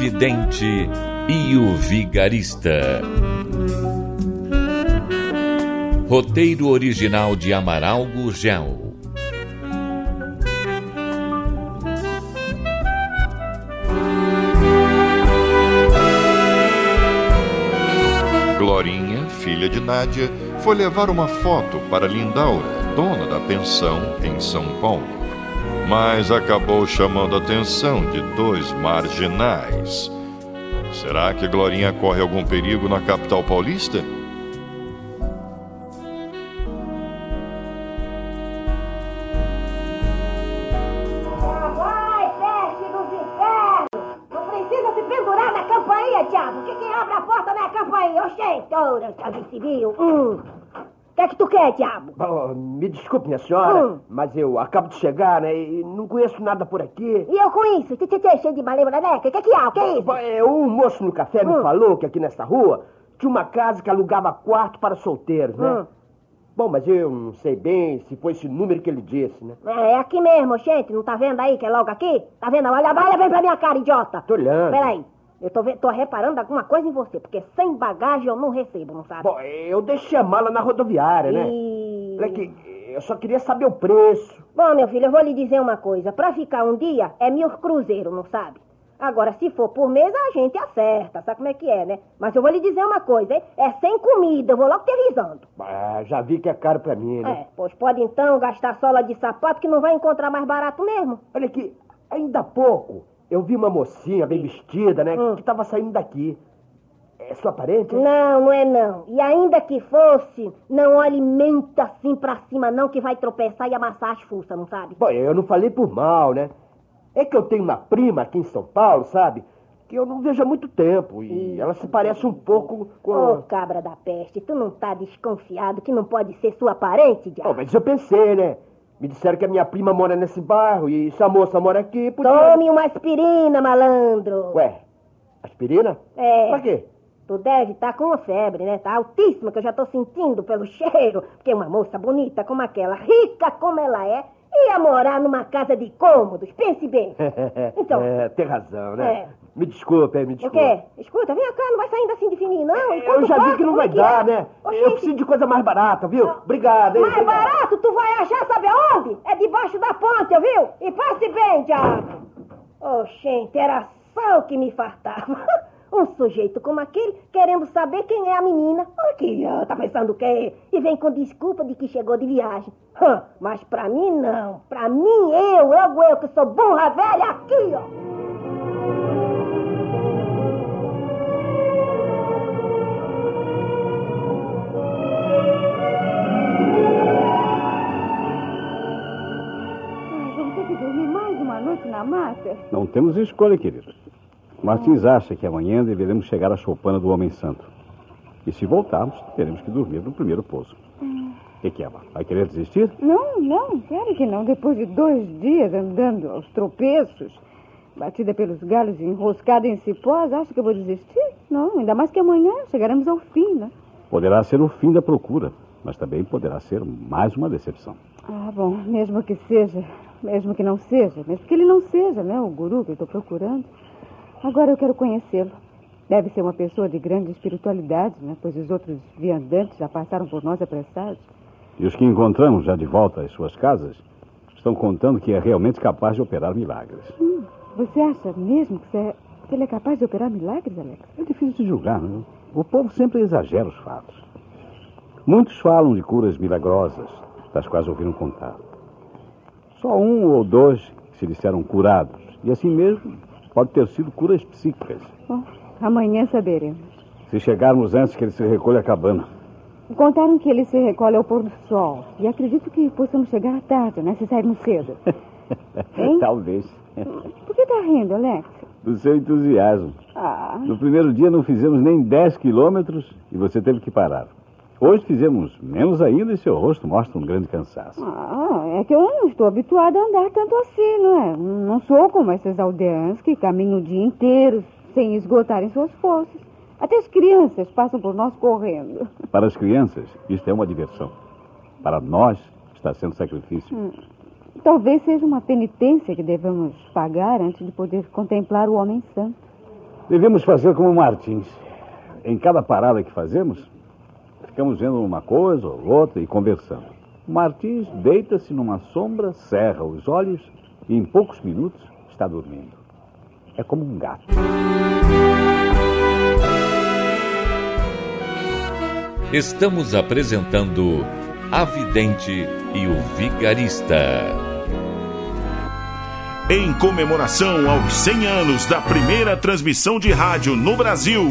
Vidente e o Vigarista. Roteiro original de Amaral Gurgel. Glorinha, filha de Nádia, foi levar uma foto para Lindaura, dona da pensão em São Paulo. Mas acabou chamando a atenção de dois marginais. Será que Glorinha corre algum perigo na capital paulista? Que é que tu quer, diabo? Oh, me desculpe, minha senhora, Hum. mas eu acabo de chegar, né? E não conheço nada por aqui. E eu com isso? Tchê, cheio de na neca? O que é que há? O que é isso? É, um moço no café me Hum. falou que aqui nessa rua tinha uma casa que alugava quarto para solteiros, né? Hum. Bom, mas eu não sei bem se foi esse número que ele disse, né? É, é aqui mesmo, gente. Não tá vendo aí que é logo aqui? Tá vendo? Olha, olha bem pra minha cara, idiota! Tô olhando. Peraí. Eu tô, tô reparando alguma coisa em você, porque sem bagagem eu não recebo, não sabe? Bom, eu deixei a mala na rodoviária, né? E... Olha que eu só queria saber o preço. Bom, meu filho, eu vou lhe dizer uma coisa. Pra ficar um dia é mil cruzeiro, não sabe? Agora, se for por mês, a gente acerta. Sabe como é que é, né? Mas eu vou lhe dizer uma coisa, hein? É sem comida, eu vou logo te avisando. Ah, já vi que é caro pra mim, né? É, pois pode então gastar sola de sapato que não vai encontrar mais barato mesmo. Olha aqui, ainda há pouco eu vi uma mocinha bem vestida, né? Hum. Que tava saindo daqui. É sua parente? Não, não é não. E ainda que fosse, não olhe muito assim pra cima não, que vai tropeçar e amassar as fuças, não sabe? Bom, eu não falei por mal, né? É que eu tenho uma prima aqui em São Paulo, sabe? Que eu não vejo há muito tempo. E ela se parece um pouco com. Ô, cabra da peste, tu não tá desconfiado que não pode ser sua parente, Oh, diabo? mas eu pensei, né? Me disseram que a minha prima mora nesse bairro e se a moça mora aqui, podia... Tome uma aspirina, malandro. Ué, aspirina? É. Pra quê? Tu deve estar com uma febre, né? Tá altíssima, que eu já tô sentindo pelo cheiro. Porque uma moça bonita como aquela, rica como ela é, ia morar numa casa de cômodos. Pense bem. Então, É, tem razão, né? É. Me desculpe, me o desculpe. quê? Escuta, vem cá, não vai saindo assim de fininho, não. E Eu já vi que não como vai é dar, é? né? Oxente, Eu preciso de coisa mais barata, viu? Obrigado, hein? Mais Obrigado. barato tu vai achar, sabe aonde? É debaixo da ponte, viu? E passe bem, diabo. Gente, era só o que me fartava. Um sujeito como aquele querendo saber quem é a menina. Aqui, ó, tá pensando o quê? E vem com desculpa de que chegou de viagem. Mas pra mim não. Pra mim, eu, logo eu que sou burra velha, aqui, ó. Não temos escolha, querido. Martins acha que amanhã deveremos chegar à choupana do Homem Santo. E se voltarmos, teremos que dormir no primeiro pouso. O que, que é? Vai querer desistir? Não, não, claro que não. Depois de dois dias andando aos tropeços, batida pelos galhos e enroscada em cipós, acha que eu vou desistir? Não, ainda mais que amanhã chegaremos ao fim, né? Poderá ser o fim da procura, mas também poderá ser mais uma decepção. Ah, bom, mesmo que seja, mesmo que não seja, mesmo que ele não seja, né, o guru que eu estou procurando. Agora eu quero conhecê-lo. Deve ser uma pessoa de grande espiritualidade, né, pois os outros viandantes já passaram por nós apressados. E os que encontramos já de volta às suas casas estão contando que é realmente capaz de operar milagres. Hum, você acha mesmo que, é- que ele é capaz de operar milagres, Alex? É difícil de julgar, não? O povo sempre exagera os fatos. Muitos falam de curas milagrosas, das quais ouviram contar. Só um ou dois que se disseram curados. E assim mesmo, pode ter sido curas psíquicas. Bom, amanhã saberemos. Se chegarmos antes que ele se recolha à cabana. Contaram que ele se recolhe ao pôr do sol. E acredito que possamos chegar à tarde, né? Se sairmos cedo. Hein? Talvez. Por que tá rindo, Alex? Do seu entusiasmo. Ah, No primeiro dia não fizemos nem 10 quilômetros e você teve que parar. Hoje fizemos menos ainda e seu rosto mostra um grande cansaço. ah, é que eu não estou habituada a andar tanto assim, não é? Não sou como esses aldeãs que caminham o dia inteiro sem esgotarem suas forças. Até as crianças passam por nós correndo. Para as crianças, isto é uma diversão. Para nós, está sendo sacrifício. Talvez seja uma penitência que devemos pagar antes de poder contemplar o homem santo. Devemos fazer como Martins. Em cada parada que fazemos, ficamos vendo uma coisa ou outra e conversando. Martins deita-se numa sombra, cerra os olhos e em poucos minutos está dormindo. É como um gato. Estamos apresentando A Vidente e o Vigarista. Em comemoração aos 100 anos da primeira transmissão de rádio no Brasil,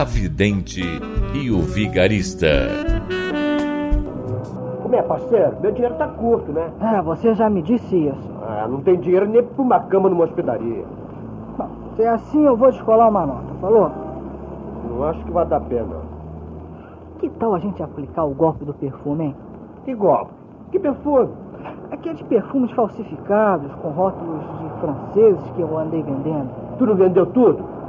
A Vidente e o Vigarista. Como é, parceiro? Meu dinheiro tá curto, né? Ah, você já me disse isso. Ah, não tem dinheiro nem pra uma cama numa hospedaria. Bom, se é assim, eu vou descolar uma nota, falou? Não acho que vai dar pena. Que tal a gente aplicar o golpe do perfume, hein? Que golpe? Que perfume? Aqueles perfumes falsificados com rótulos de franceses que eu andei vendendo. Tu não vendeu tudo?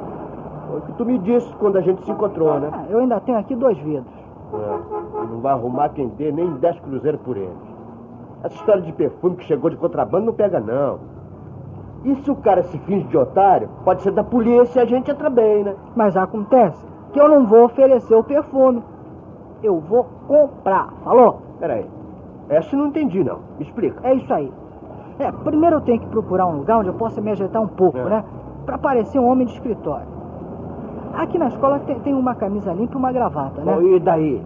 Foi o que tu me disse quando a gente se encontrou, né? Ah, eu ainda tenho aqui dois vidros. É, não vai arrumar quem dê nem 10 cruzeiros por eles. Essa história de perfume que chegou de contrabando não pega, não. E se o cara se finge de otário, pode ser da polícia e a gente entra bem, né? Mas acontece que eu não vou oferecer o perfume. Eu vou comprar, falou? Peraí. Essa eu não entendi, não. Me explica. É isso aí. É, primeiro eu tenho que procurar um lugar onde eu possa me ajeitar um pouco, É. né? Pra parecer um homem de escritório. Aqui na escola tem, tem uma camisa limpa e uma gravata, né? Bom, e daí?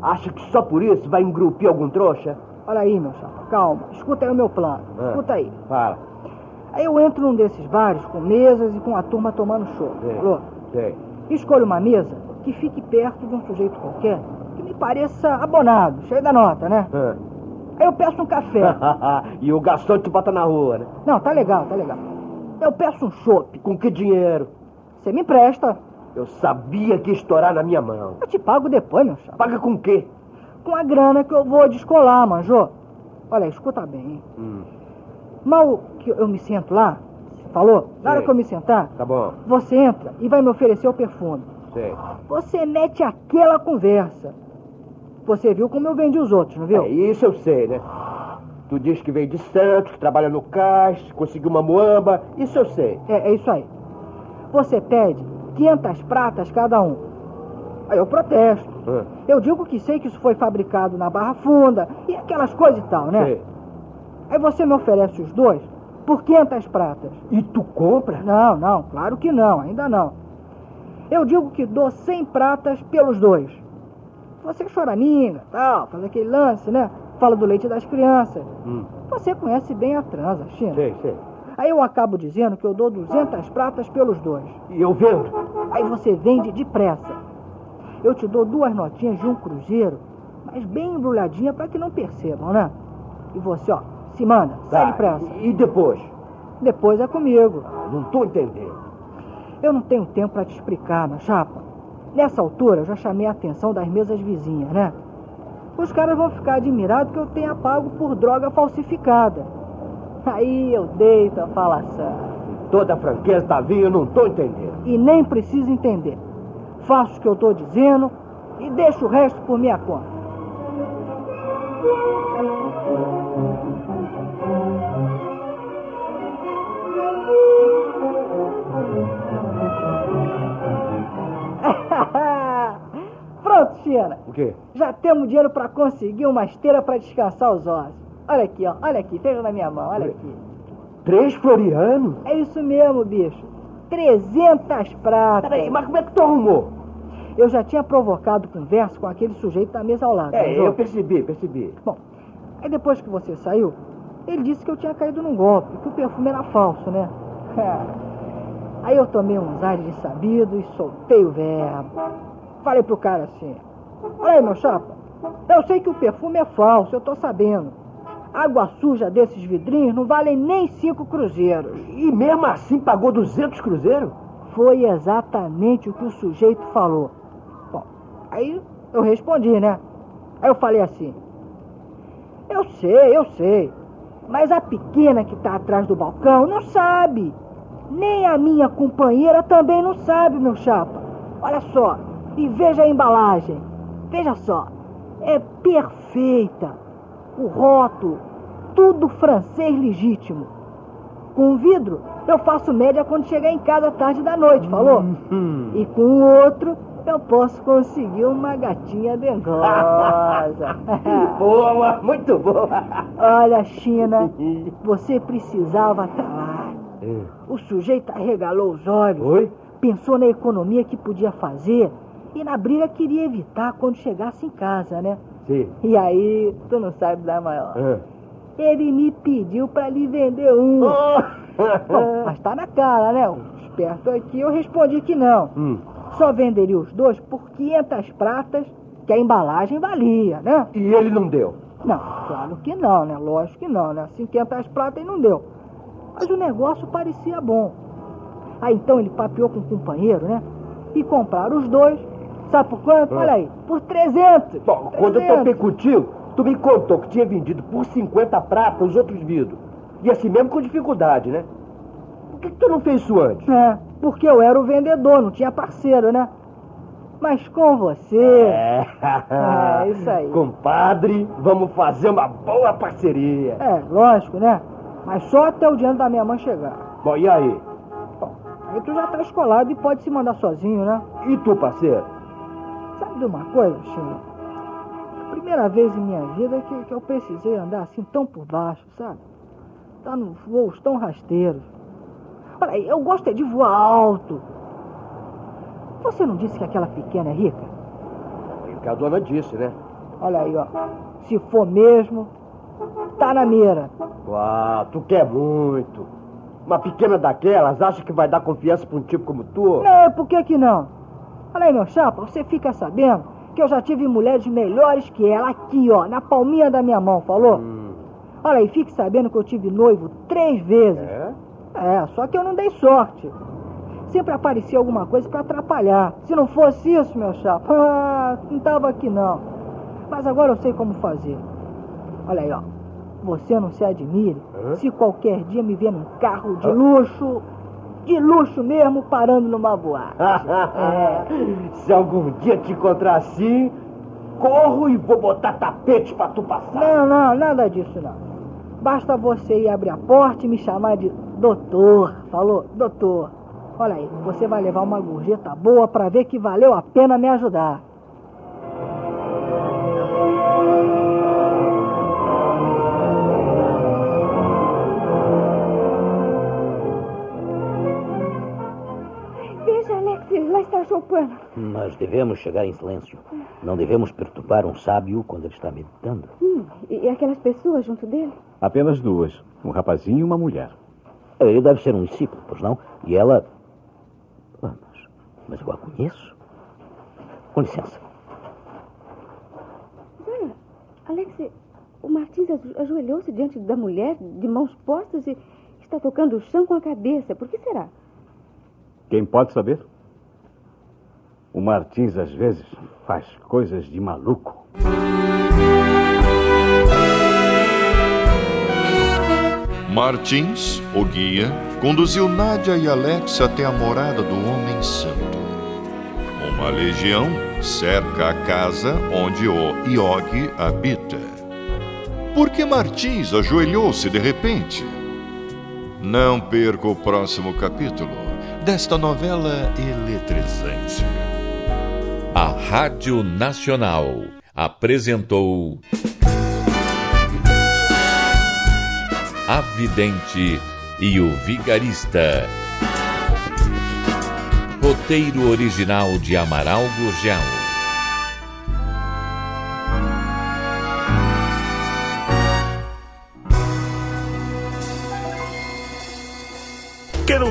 Acha que só por isso vai engrupir algum trouxa? Olha aí, meu chapa, calma. Escuta aí o meu plano. Ah. Escuta aí. Fala. Aí eu entro num desses bares com mesas e com a turma tomando show. Sei. Falou? Sei. Escolho uma mesa que fique perto de um sujeito qualquer que me pareça abonado, cheio da nota, né? Ah. Aí eu peço um café. e o garçom te bota na rua, né? Não, tá legal, tá legal. Eu peço um chopp. Com que dinheiro? Você me empresta. Eu sabia que ia estourar na minha mão. Eu te pago depois, meu chapa. Paga com o quê? Com a grana que eu vou descolar, manjô. Olha, escuta bem, hein? Hum, Mal que eu me sento lá, você falou? Na hora que eu me sentar, tá bom. você entra e vai me oferecer o perfume. Sei. Você mete aquela conversa. Você viu como eu vendi os outros, não viu? É, isso eu sei, né? Tu diz que veio de Santos, que trabalha no cais, conseguiu uma muamba. Isso eu sei. É, é isso aí. Você pede 500 pratas cada um. Aí eu protesto. Ah, Eu digo que sei que isso foi fabricado na Barra Funda e aquelas coisas e tal, né? sei. Aí você me oferece os dois por 500 pratas. E tu compra? Não, não, claro que não, ainda não. Eu digo que dou 100 pratas pelos dois. Você choraminga, tal, faz aquele lance, né? Fala do leite das crianças. Hum, Você conhece bem a transa, China. sei, sei. Aí eu acabo dizendo que eu dou 200 pratas pelos dois. E eu vendo? Aí você vende depressa. Eu te dou duas notinhas de um cruzeiro, mas bem embrulhadinha para que não percebam, né? E você, ó, se manda, sai Tá, depressa. E depois? Depois é comigo. Não tô entendendo. Eu não tenho tempo para te explicar, meu chapa. Nessa altura eu já chamei a atenção das mesas vizinhas, né? Os caras vão ficar admirados que eu tenha pago por droga falsificada. Aí eu deito a falação. Toda a franqueza da vinha, eu não tô entendendo. E nem preciso entender. Faço o que eu tô dizendo e deixo o resto por minha conta. Pronto, China. O quê? Já temos dinheiro para conseguir uma esteira para descansar os ossos. Olha aqui, ó. Olha aqui, veja na minha mão, olha aqui. Três florianos? É isso mesmo, bicho. 300 pratas. Peraí, mas como é que tu arrumou? Eu já tinha provocado conversa com aquele sujeito da mesa ao lado. É, João? eu percebi, percebi. Bom, aí depois que você saiu, ele disse que eu tinha caído num golpe, que o perfume era falso, né? Aí eu tomei uns ares de sabido e soltei o verbo. Falei pro cara assim: Olha aí, meu chapa, eu sei que o perfume é falso, eu tô sabendo. Água suja desses vidrinhos não valem nem cinco cruzeiros. E mesmo assim pagou 200 cruzeiros? Foi exatamente o que o sujeito falou. Bom, aí eu respondi, né? Aí eu falei assim: Eu sei, eu sei. Mas a pequena que tá atrás do balcão não sabe. Nem a minha companheira também não sabe, meu chapa. Olha só, e veja a embalagem. Veja só, é perfeita. O rótulo, tudo francês legítimo. Com o vidro, eu faço média quando chegar em casa tarde da noite, falou? E com o outro, eu posso conseguir uma gatinha dengosa. boa, muito boa. Olha, China, você precisava estar lá. O sujeito arregalou os olhos, Oi? pensou na economia que podia fazer e na briga queria evitar quando chegasse em casa, né? Sim. E aí, tu não sabe da maior. Ah. Ele me pediu pra lhe vender um. Bom, mas tá na cara, né? O esperto aqui, eu respondi que não. Hum. Só venderia os dois por 500 pratas, que a embalagem valia, né? E ele não deu. Não, claro que não, né? Lógico que não, né? Assim, 500 pratas e não deu. Mas o negócio parecia bom. Aí então ele papeou com o companheiro, né? E compraram os dois. Sabe por quanto? Olha aí, por 300. Bom, quando eu 300. topei contigo, tu me contou que tinha vendido por 50 pratas os outros vidros. E assim mesmo com dificuldade, né? Por que, que tu não fez isso antes? É, porque eu era o vendedor, não tinha parceiro, né? Mas com você. É, É, isso aí. Compadre, vamos fazer uma boa parceria. É, lógico, né? Mas só até o dinheiro da minha mãe chegar. Bom, e aí? Bom, aí tu já tá escolado e pode se mandar sozinho, né? E tu, parceiro? Sabe de uma coisa, China? Primeira vez em minha vida que, que eu precisei andar assim tão por baixo, sabe? Tá nos voos tão rasteiros. Olha, aí, eu gosto é de voar alto. Você não disse que aquela pequena é rica? É o que a dona disse, né? Olha aí, ó. Se for mesmo, tá na mira. Uau, tu quer muito. Uma pequena daquelas acha que vai dar confiança pra um tipo como tu? Não, por que que não? Olha aí, meu chapa, você fica sabendo que eu já tive mulheres melhores que ela aqui, ó, na palminha da minha mão, falou? Hum, Olha aí, fique sabendo que eu tive noivo três vezes. é? É, só que eu não dei sorte. Sempre aparecia alguma coisa pra atrapalhar. Se não fosse isso, meu chapa, ah, não tava aqui não. Mas agora eu sei como fazer. Olha aí, ó. Você não se admire Hã? se qualquer dia me ver num carro de luxo, de luxo mesmo, parando numa boate. É. Se algum dia te encontrar assim, corro e vou botar tapete pra tu passar. Não, não, nada disso não. Basta você ir abrir a porta e me chamar de doutor. Falou, doutor. Olha aí, você vai levar uma gorjeta boa pra ver que valeu a pena me ajudar. Mas devemos chegar em silêncio. Não devemos perturbar um sábio quando ele está meditando. Hum, e, aquelas pessoas junto dele? Apenas duas. Um rapazinho e uma mulher. Ele deve ser um discípulo, pois não? E ela. Ah, mas, mas eu a conheço. Com licença. Olha, Alex, o Martins ajo- ajoelhou-se diante da mulher, de mãos postas, e está tocando o chão com a cabeça. Por que será? Quem pode saber? O Martins, às vezes, faz coisas de maluco. Martins, o guia, conduziu Nádia e Alex até a morada do Homem Santo. Uma legião cerca a casa onde o Iog habita. Por que Martins ajoelhou-se de repente? Não perca o próximo capítulo desta novela eletrizante. A Rádio Nacional apresentou A Vidente e o Vigarista. Roteiro original de Amaral Gurgel.